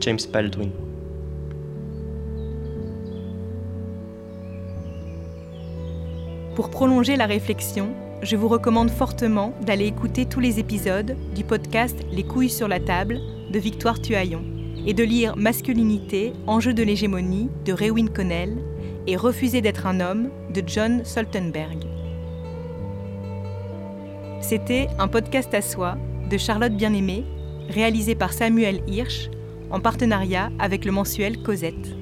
James Baldwin Pour prolonger la réflexion, je vous recommande fortement d'aller écouter tous les épisodes du podcast Les couilles sur la table de Victoire Tuaillon et de lire Masculinité, enjeu de l'hégémonie de Rewin Connell et Refuser d'être un homme de John Soltenberg. C'était un podcast à soi de Charlotte Bien-Aimée, réalisé par Samuel Hirsch en partenariat avec le mensuel Cosette.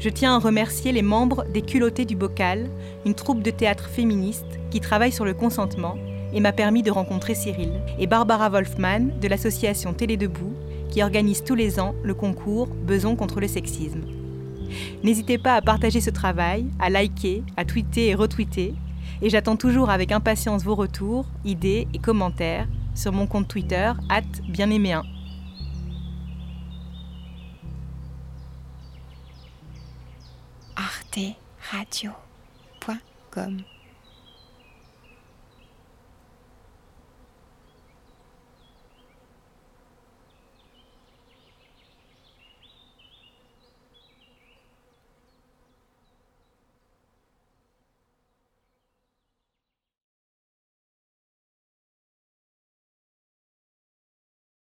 Je tiens à remercier les membres des Culottés du Bocal, une troupe de théâtre féministe qui travaille sur le consentement et m'a permis de rencontrer Cyril, et Barbara Wolfman de l'association Télé Debout qui organise tous les ans le concours Beson contre le sexisme. N'hésitez pas à partager ce travail, à liker, à tweeter et retweeter, et j'attends toujours avec impatience vos retours, idées et commentaires sur mon compte Twitter, bien aimé arteradio.com